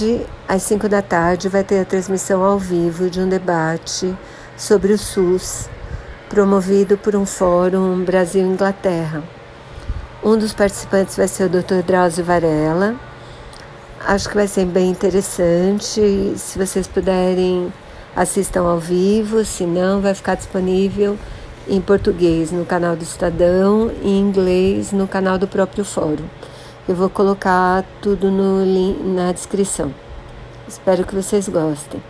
tarde, às 5 da tarde, vai ter a transmissão ao vivo de um debate sobre o SUS, promovido por um fórum Brasil-Inglaterra. Um dos participantes vai ser o Dr. Drauzio Varela. Acho que vai ser bem interessante. Se vocês puderem, assistam ao vivo, se não, vai ficar disponível em português no canal do Estadão e em inglês no canal do próprio fórum. Eu vou colocar tudo no na descrição. Espero que vocês gostem.